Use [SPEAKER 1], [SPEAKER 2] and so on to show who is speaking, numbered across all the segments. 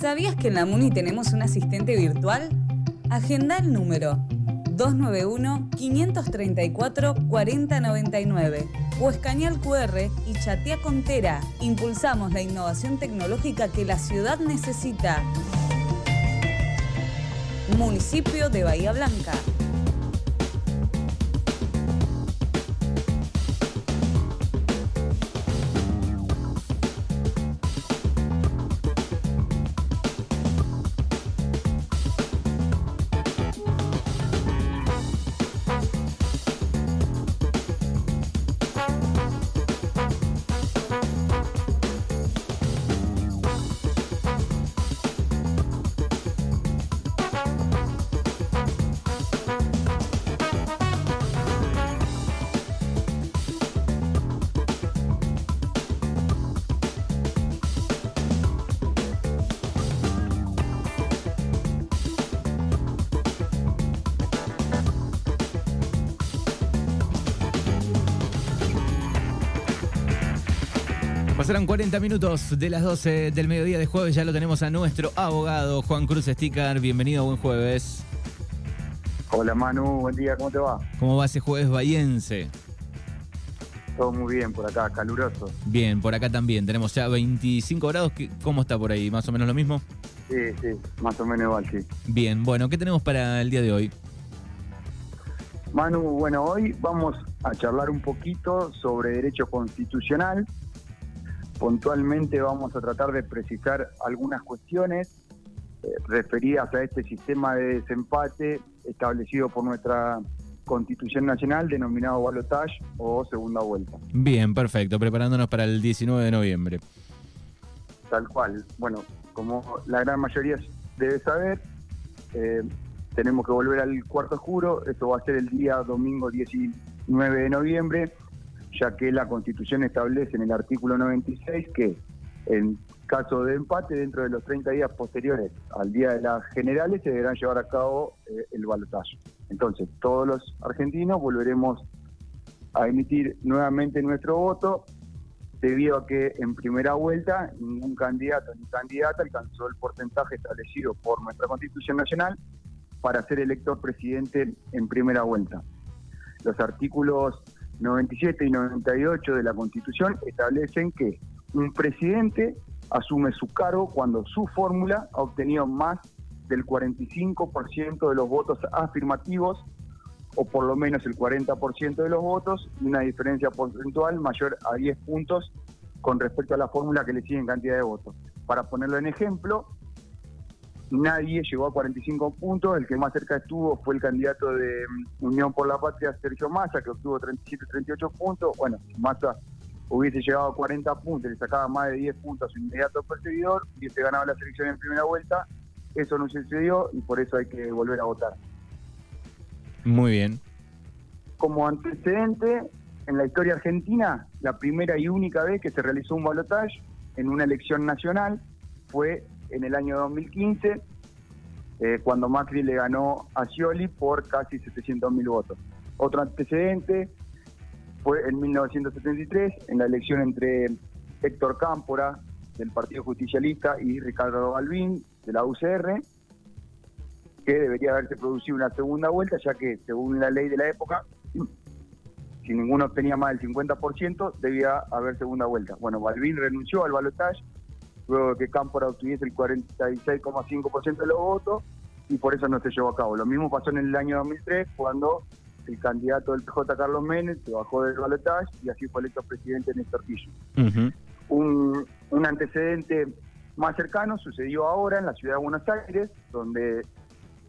[SPEAKER 1] ¿Sabías que en la MUNI tenemos un asistente virtual? Agenda el número 291-534-4099 o escanea el QR y chatea con Tera. Impulsamos la innovación tecnológica que la ciudad necesita. Municipio de Bahía Blanca.
[SPEAKER 2] Pasaron 40 minutos de las 12 del mediodía de jueves. Ya lo tenemos a nuestro abogado Juan Cruz Sticker. Bienvenido, buen jueves.
[SPEAKER 3] Hola Manu, buen día, ¿cómo te va?
[SPEAKER 2] ¿Cómo va ese jueves bahiense?
[SPEAKER 3] Todo muy bien por acá, caluroso.
[SPEAKER 2] Bien, por acá también. Tenemos ya 25 grados. ¿Qué- ¿Cómo está por ahí? ¿Más o menos lo mismo?
[SPEAKER 3] Sí, sí, más o menos igual, sí.
[SPEAKER 2] Bien, bueno, ¿qué tenemos para el día de hoy?
[SPEAKER 3] Manu, bueno, hoy vamos a charlar un poquito sobre derecho constitucional. Puntualmente vamos a tratar de precisar algunas cuestiones eh, referidas a este sistema de desempate establecido por nuestra Constitución Nacional denominado balotage o segunda vuelta.
[SPEAKER 2] Bien, perfecto. Preparándonos para el 19 de noviembre.
[SPEAKER 3] Tal cual. Bueno, como la gran mayoría debe saber, eh, tenemos que volver al cuarto oscuro. Esto va a ser el día domingo 19 de noviembre, ya que la Constitución establece en el artículo 96 que en caso de empate, dentro de los 30 días posteriores al día de las generales, se deberán llevar a cabo eh, el balotaje. Entonces, todos los argentinos volveremos a emitir nuevamente nuestro voto debido a que en primera vuelta ningún candidato ni candidata alcanzó el porcentaje establecido por nuestra Constitución Nacional para ser electo presidente en primera vuelta. Los artículos 97 y 98 de la Constitución establecen que un presidente asume su cargo cuando su fórmula ha obtenido más del 45% de los votos afirmativos o por lo menos el 40% de los votos y una diferencia porcentual mayor a 10 puntos con respecto a la fórmula que le sigue en cantidad de votos. Para ponerlo en ejemplo, nadie llegó a 45 puntos, el que más cerca estuvo fue el candidato de mm, Unión por la Patria, Sergio Massa, que obtuvo 37-38 puntos. Bueno, si Massa hubiese llegado a 40 puntos, le sacaba más de 10 puntos a su inmediato perseguidor, hubiese ganado la selección en primera vuelta, eso no sucedió y por eso hay que volver a votar.
[SPEAKER 2] Muy bien.
[SPEAKER 3] como antecedente, en la historia argentina, la primera y única vez que se realizó un balotaje en una elección nacional fue en el año 2015, eh, cuando Macri le ganó a Scioli por casi 700.000 votos. Otro antecedente fue en 1973, en la elección entre Héctor Cámpora, del Partido Justicialista, y Ricardo Balbín, de la UCR, que debería haberse producido una segunda vuelta, ya que según la ley de la época, si ninguno obtenía más del 50%, debía haber segunda vuelta. Bueno, Balbín renunció al balotaje, luego de que Cámpora obtuviese el 46,5% de los votos, y por eso no se llevó a cabo. Lo mismo pasó en el año 2003, cuando el candidato del PJ Carlos Menem se bajó del balotaje y así fue electo presidente Néstor Kirchner.
[SPEAKER 2] Ujú.
[SPEAKER 3] Un, un antecedente más cercano sucedió ahora en la ciudad de Buenos Aires, donde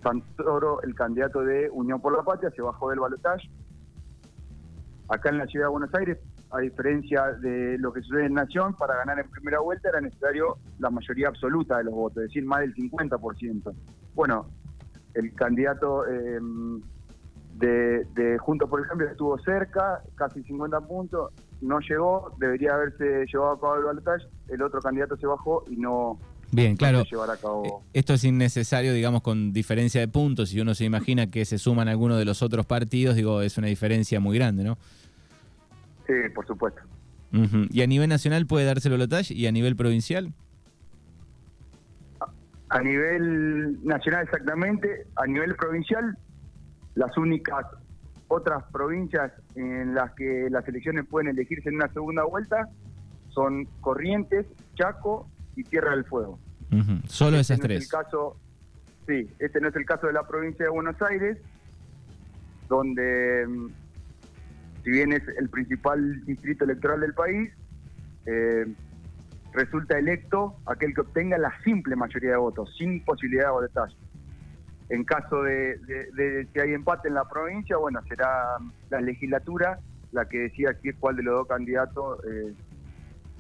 [SPEAKER 3] Santoro, el candidato de Unión por la Patria, se bajó del balotaje. Acá en la ciudad de Buenos Aires, a diferencia de lo que sucede en Nación, para ganar en primera vuelta era necesario la mayoría absoluta de los votos, es decir, más del 50%. Bueno, el candidato eh, de, de Juntos por el Cambio estuvo cerca, casi 50 puntos, no llegó, debería haberse llevado a cabo el balotaje, el otro candidato se bajó y no,
[SPEAKER 2] Bien, claro. Eh, Esto es innecesario, digamos, con diferencia de puntos. Si uno se imagina que se suman algunos de los otros partidos, digo, es una diferencia muy grande, ¿no?
[SPEAKER 3] Sí, por supuesto.
[SPEAKER 2] ¿Y a nivel nacional puede darse el balotaje y a nivel provincial?
[SPEAKER 3] A nivel nacional exactamente, a nivel provincial, las únicas otras provincias en las que las elecciones pueden elegirse en una segunda vuelta son Corrientes, Chaco y Tierra del Fuego.
[SPEAKER 2] Solo
[SPEAKER 3] este
[SPEAKER 2] esas
[SPEAKER 3] no
[SPEAKER 2] tres.
[SPEAKER 3] Es el caso, sí, este no es el caso de la provincia de Buenos Aires, donde, mm, si bien es el principal distrito electoral del país, eh, resulta electo aquel que obtenga la simple mayoría de votos, sin posibilidad de boletaje. En caso de, que hay empate en la provincia, bueno, será la legislatura la que decida qui- cuál de los dos candidatos eh,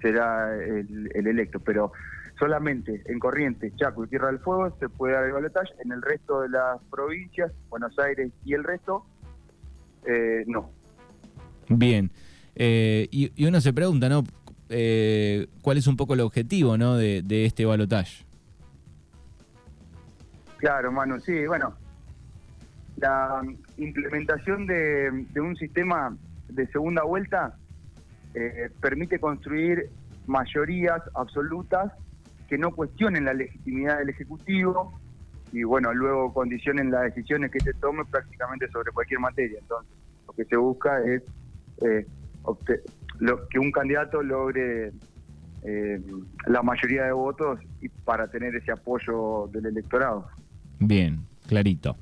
[SPEAKER 3] será el, el electo. Pero solamente en Corrientes, Chaco y Tierra del Fuego se puede dar el balotaje. En el resto de las provincias, Buenos Aires y el resto, eh, no.
[SPEAKER 2] Bien. Eh, y, y uno se pregunta, ¿no? Eh, ¿Cuál es un poco el objetivo, ¿no? De, este balotaje.
[SPEAKER 3] Claro, Manu, sí, bueno. La implementación de, de un sistema de segunda vuelta eh, permite construir mayorías absolutas que no cuestionen la legitimidad del Ejecutivo y, bueno, luego condicionen las decisiones que se tomen prácticamente sobre cualquier materia. Entonces, lo que se busca es eh, lo, que un candidato logre eh, la mayoría de votos y para tener ese apoyo del electorado.
[SPEAKER 2] Bien, clarito.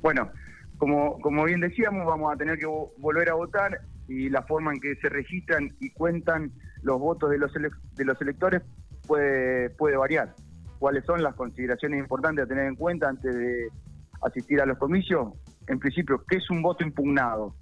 [SPEAKER 3] Bueno, como, como bien decíamos, vamos a tener que vo- volver a votar y la forma en que se registran y cuentan los votos de los, de los electores puede, puede variar. ¿Cuáles son las consideraciones importantes a tener en cuenta antes de asistir a los comicios? En principio, ¿qué es un voto impugnado?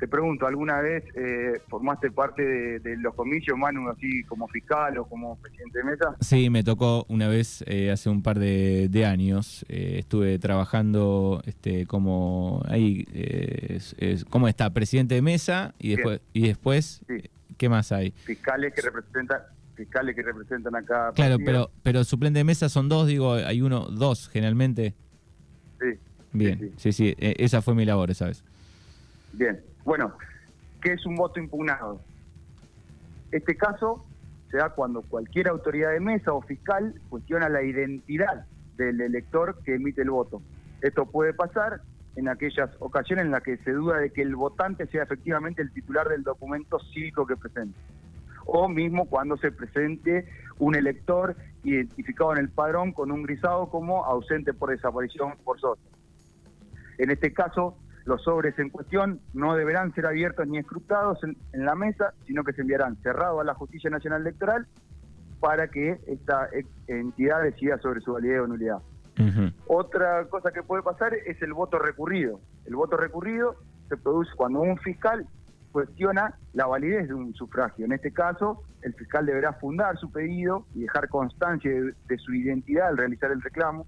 [SPEAKER 3] Te pregunto, ¿alguna vez eh, formaste parte de, de los comicios, Manu, así como fiscal o como presidente de mesa?
[SPEAKER 2] Sí, me tocó una vez eh, hace un par de, de años. eh, estuve trabajando este, como ahí, eh, es- es- ¿cómo está? Presidente de mesa y
[SPEAKER 3] Bien.
[SPEAKER 2] después, y después
[SPEAKER 3] Sí.
[SPEAKER 2] ¿qué más hay?
[SPEAKER 3] Fiscales que representan fiscales que representan acá.
[SPEAKER 2] Claro, pero, pero suplente de mesa son dos, digo, hay uno, dos generalmente. Bien,
[SPEAKER 3] sí.
[SPEAKER 2] sí, eh, esa fue mi labor esa vez.
[SPEAKER 3] Bien, bueno, ¿qué es un voto impugnado? Este caso se da cuando cualquier autoridad de mesa o fiscal cuestiona la identidad del elector que emite el voto. Esto puede pasar en aquellas ocasiones en las que se duda de que el votante sea efectivamente el titular del documento cívico que presente. O mismo cuando se presente un elector identificado en el padrón con un grisado como ausente por desaparición forzosa. En este caso, los sobres en cuestión no deberán ser abiertos ni escrutados en, en la mesa, sino que se enviarán cerrados a la Justicia Nacional Electoral para que esta entidad decida sobre su validez o nulidad.
[SPEAKER 2] Ujú.
[SPEAKER 3] Otra cosa que puede pasar es el voto recurrido. El voto recurrido se produce cuando un fiscal cuestiona la validez de un sufragio. En este caso, el fiscal deberá fundar su pedido y dejar constancia de, de su identidad al realizar el reclamo.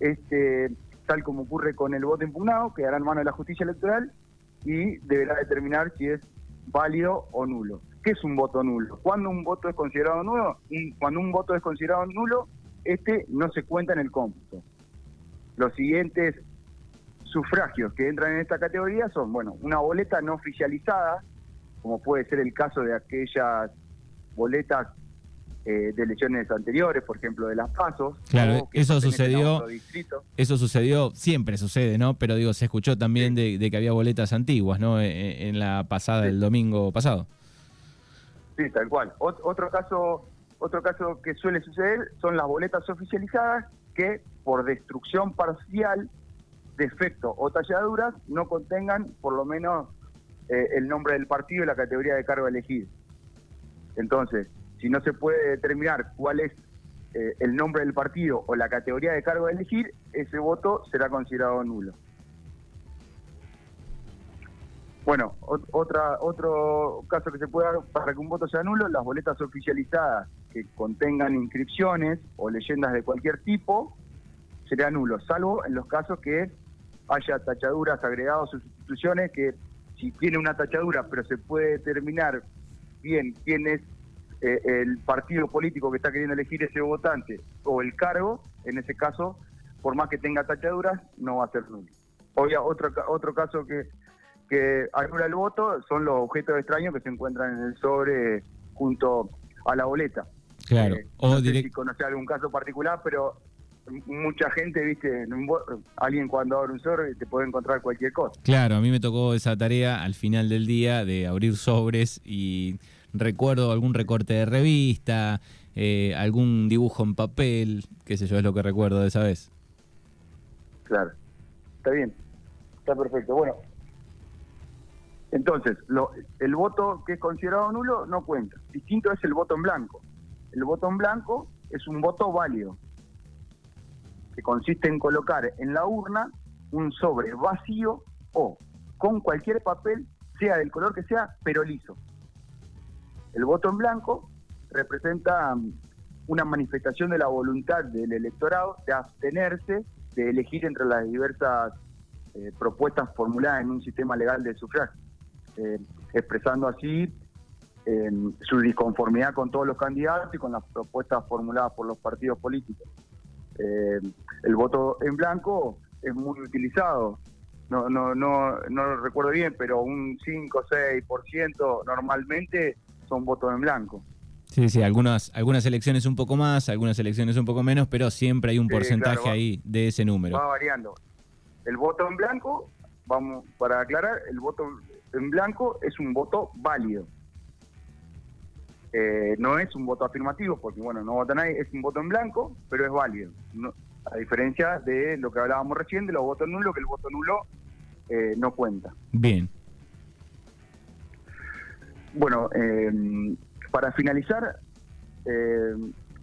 [SPEAKER 3] Este, tal como ocurre con el voto impugnado, quedará en manos de la justicia electoral y deberá determinar si es válido o nulo. ¿Qué es un voto nulo? Cuando un voto es considerado nulo, cuando un voto es considerado nulo, este no se cuenta en el cómputo. Los siguientes sufragios que entran en esta categoría son, bueno, una boleta no oficializada, como puede ser el caso de aquellas boletas eh, de elecciones anteriores, por ejemplo, de las pasos.
[SPEAKER 2] Claro, eso sucedió-. Eso sucedió, siempre sucede, ¿no? Pero digo, se escuchó también de, de que había boletas antiguas, ¿no? En, en la pasada,
[SPEAKER 3] Sí.
[SPEAKER 2] el domingo pasado.
[SPEAKER 3] Sí, tal cual. Ot- otro caso, otro caso que suele suceder son las boletas oficializadas que por destrucción parcial, defecto o talladuras no contengan por lo menos eh, el nombre del partido y la categoría de cargo a elegir. Entonces, si no se puede determinar cuál es eh, el nombre del partido o la categoría de cargo a elegir, ese voto será considerado nulo. Bueno, ot- otra, otro caso que se puede dar para que un voto sea nulo, las boletas oficializadas que contengan inscripciones o leyendas de cualquier tipo, será nulo, salvo en los casos que haya tachaduras, agregados o sustituciones, que si tiene una tachadura pero se puede determinar bien quién es eh, el partido político que está queriendo elegir ese votante o el cargo, en ese caso, por más que tenga tachaduras, no va a ser nulo. Obvio, otro, otro caso que, que anula el voto son los objetos extraños que se encuentran en el sobre junto a la boleta.
[SPEAKER 2] Claro.
[SPEAKER 3] Eh,
[SPEAKER 2] o
[SPEAKER 3] no sé si conocer algún caso particular, pero mucha gente, viste, en un alguien cuando abre un sobre te puede encontrar cualquier cosa.
[SPEAKER 2] Claro, a mí me tocó esa tarea al final del día de abrir sobres y recuerdo algún recorte de revista, eh, algún dibujo en papel, qué sé yo, es lo que recuerdo de esa vez.
[SPEAKER 3] Claro. Está bien. Está perfecto. Bueno. Entonces, lo- el voto que es considerado nulo no cuenta. Distinto es el voto en blanco. El voto en blanco es un voto válido, que consiste en colocar en la urna un sobre vacío o con cualquier papel, sea del color que sea, pero liso. El voto en blanco representa mm, una manifestación de la voluntad del electorado de abstenerse de elegir entre las diversas eh, propuestas formuladas en un sistema legal de sufragio, eh, expresando así eh, su disconformidad con todos los candidatos y con las propuestas formuladas por los partidos políticos. Eh, el voto en blanco es muy utilizado, no, no, no, no lo recuerdo bien, pero un 5 o 6% normalmente son votos en blanco.
[SPEAKER 2] Sí, sí, algunas, algunas elecciones un poco más, algunas elecciones un poco menos, pero siempre hay un
[SPEAKER 3] Sí,
[SPEAKER 2] porcentaje
[SPEAKER 3] claro, va-
[SPEAKER 2] ahí de ese número.
[SPEAKER 3] Va variando. El voto en blanco, vamos, para aclarar, el voto en blanco es un voto válido. Eh, no es un voto afirmativo, porque bueno, no vota nadie, es un voto en blanco, pero es válido. No- a diferencia de lo que hablábamos recién, de los votos nulos, que el voto nulo eh, no cuenta.
[SPEAKER 2] Bien,
[SPEAKER 3] Bueno, eh, para finalizar, eh,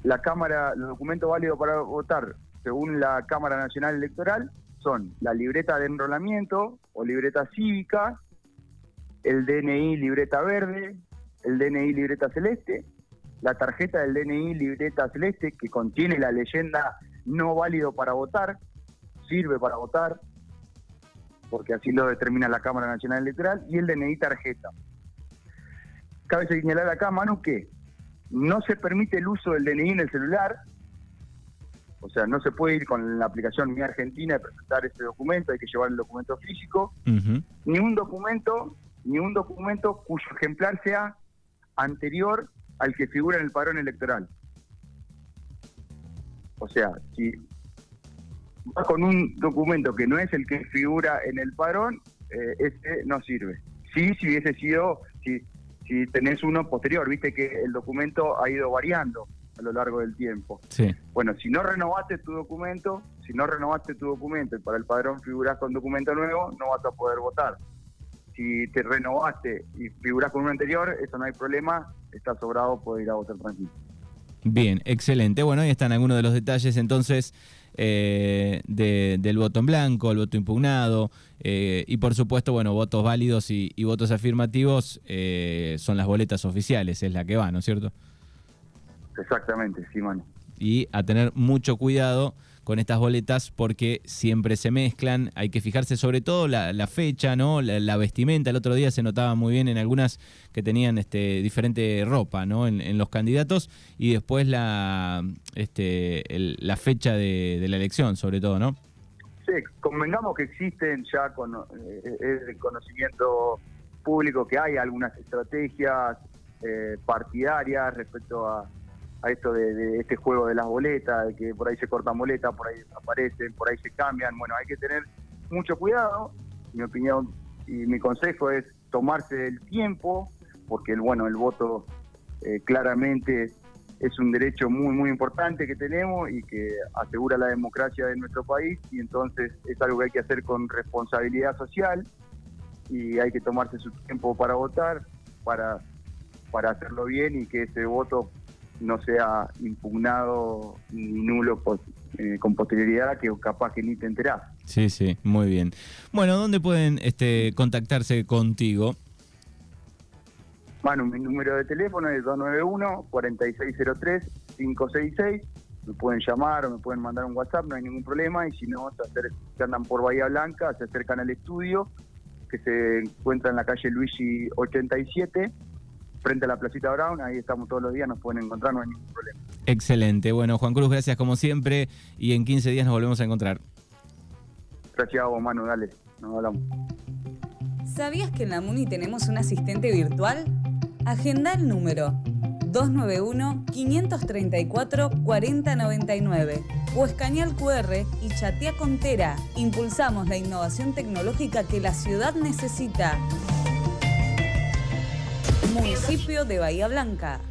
[SPEAKER 3] la Cámara, los documentos válidos para votar, según la Cámara Nacional Electoral, son la libreta de enrolamiento o libreta cívica, el DNI libreta verde, el DNI libreta celeste, la tarjeta del DNI libreta celeste que contiene la leyenda no válido para votar, sirve para votar, porque así lo determina la Cámara Nacional Electoral, y el DNI tarjeta. Cabe señalar acá, Manu, que no se permite el uso del DNI en el celular, o sea, no se puede ir con la aplicación Mi Argentina y presentar ese documento, hay que llevar el documento físico, ni un documento, ni un documento cuyo ejemplar sea anterior al que figura en el padrón electoral. O sea, si vas con un documento que no es el que figura en el padrón, eh, ese no sirve. Sí, si hubiese sido, si, si tenés uno posterior, viste que el documento ha ido variando a lo largo del tiempo.
[SPEAKER 2] sí,
[SPEAKER 3] Bueno, si no renovaste tu documento, si no renovaste tu documento y para el padrón figurás con documento nuevo, no vas a poder votar. Si te renovaste y figurás con uno anterior, eso no hay problema, estás sobrado, puedes ir a votar tranquilo.
[SPEAKER 2] bien, excelente. Bueno, ahí están algunos de los detalles entonces eh, de- del voto en blanco, el voto impugnado eh, y por supuesto, bueno, votos válidos y, y votos afirmativos eh, son las boletas oficiales, es la que va, ¿no es cierto?
[SPEAKER 3] Exactamente, sí, mano.
[SPEAKER 2] y a tener mucho cuidado con estas boletas porque siempre se mezclan, hay que fijarse sobre todo la, fecha, ¿no? La, vestimenta, el otro día se notaba muy bien en algunas que tenían este diferente ropa, ¿no? En, en los candidatos y después la este el- la fecha de, la elección, sobre todo, ¿no?
[SPEAKER 3] Sí, convengamos que existen ya con, eh, de conocimiento público que hay algunas estrategias eh, partidarias respecto a, a esto de, este juego de las boletas, de que por ahí se cortan boletas, por ahí desaparecen, por ahí se cambian. Bueno, hay que tener mucho cuidado. Mi opinión y mi consejo es tomarse el tiempo, porque el bueno, el voto eh, claramente es un derecho muy, muy importante que tenemos y que asegura la democracia de nuestro país y entonces es algo que hay que hacer con responsabilidad social y hay que tomarse su tiempo para votar, para, para hacerlo bien y que ese voto no sea impugnado ni nulo pos- eh, con posterioridad que capaz que ni te enterás.
[SPEAKER 2] Sí, sí, muy bien. Bueno, ¿dónde pueden este contactarse contigo?
[SPEAKER 3] Manu, mi número de teléfono es 291-4603-566. Me pueden llamar o me pueden mandar un WhatsApp, no hay ningún problema. Y si no, se, acer- se andan por Bahía Blanca, se acercan al estudio, que se encuentra en la calle Luigi 87, frente a la Placita Brown. Ahí estamos todos los días, nos pueden encontrar, no hay ningún problema.
[SPEAKER 2] Excelente. Bueno, Juan Cruz, gracias como siempre y en 15 días nos volvemos a encontrar.
[SPEAKER 3] Gracias a vos, Manu, dale, nos hablamos.
[SPEAKER 1] ¿Sabías que en la MUNI tenemos un asistente virtual? Agenda el número 291-534-4099 o escanea el QR y chatea con Tera. Impulsamos la innovación tecnológica que la ciudad necesita. Municipio de Bahía Blanca.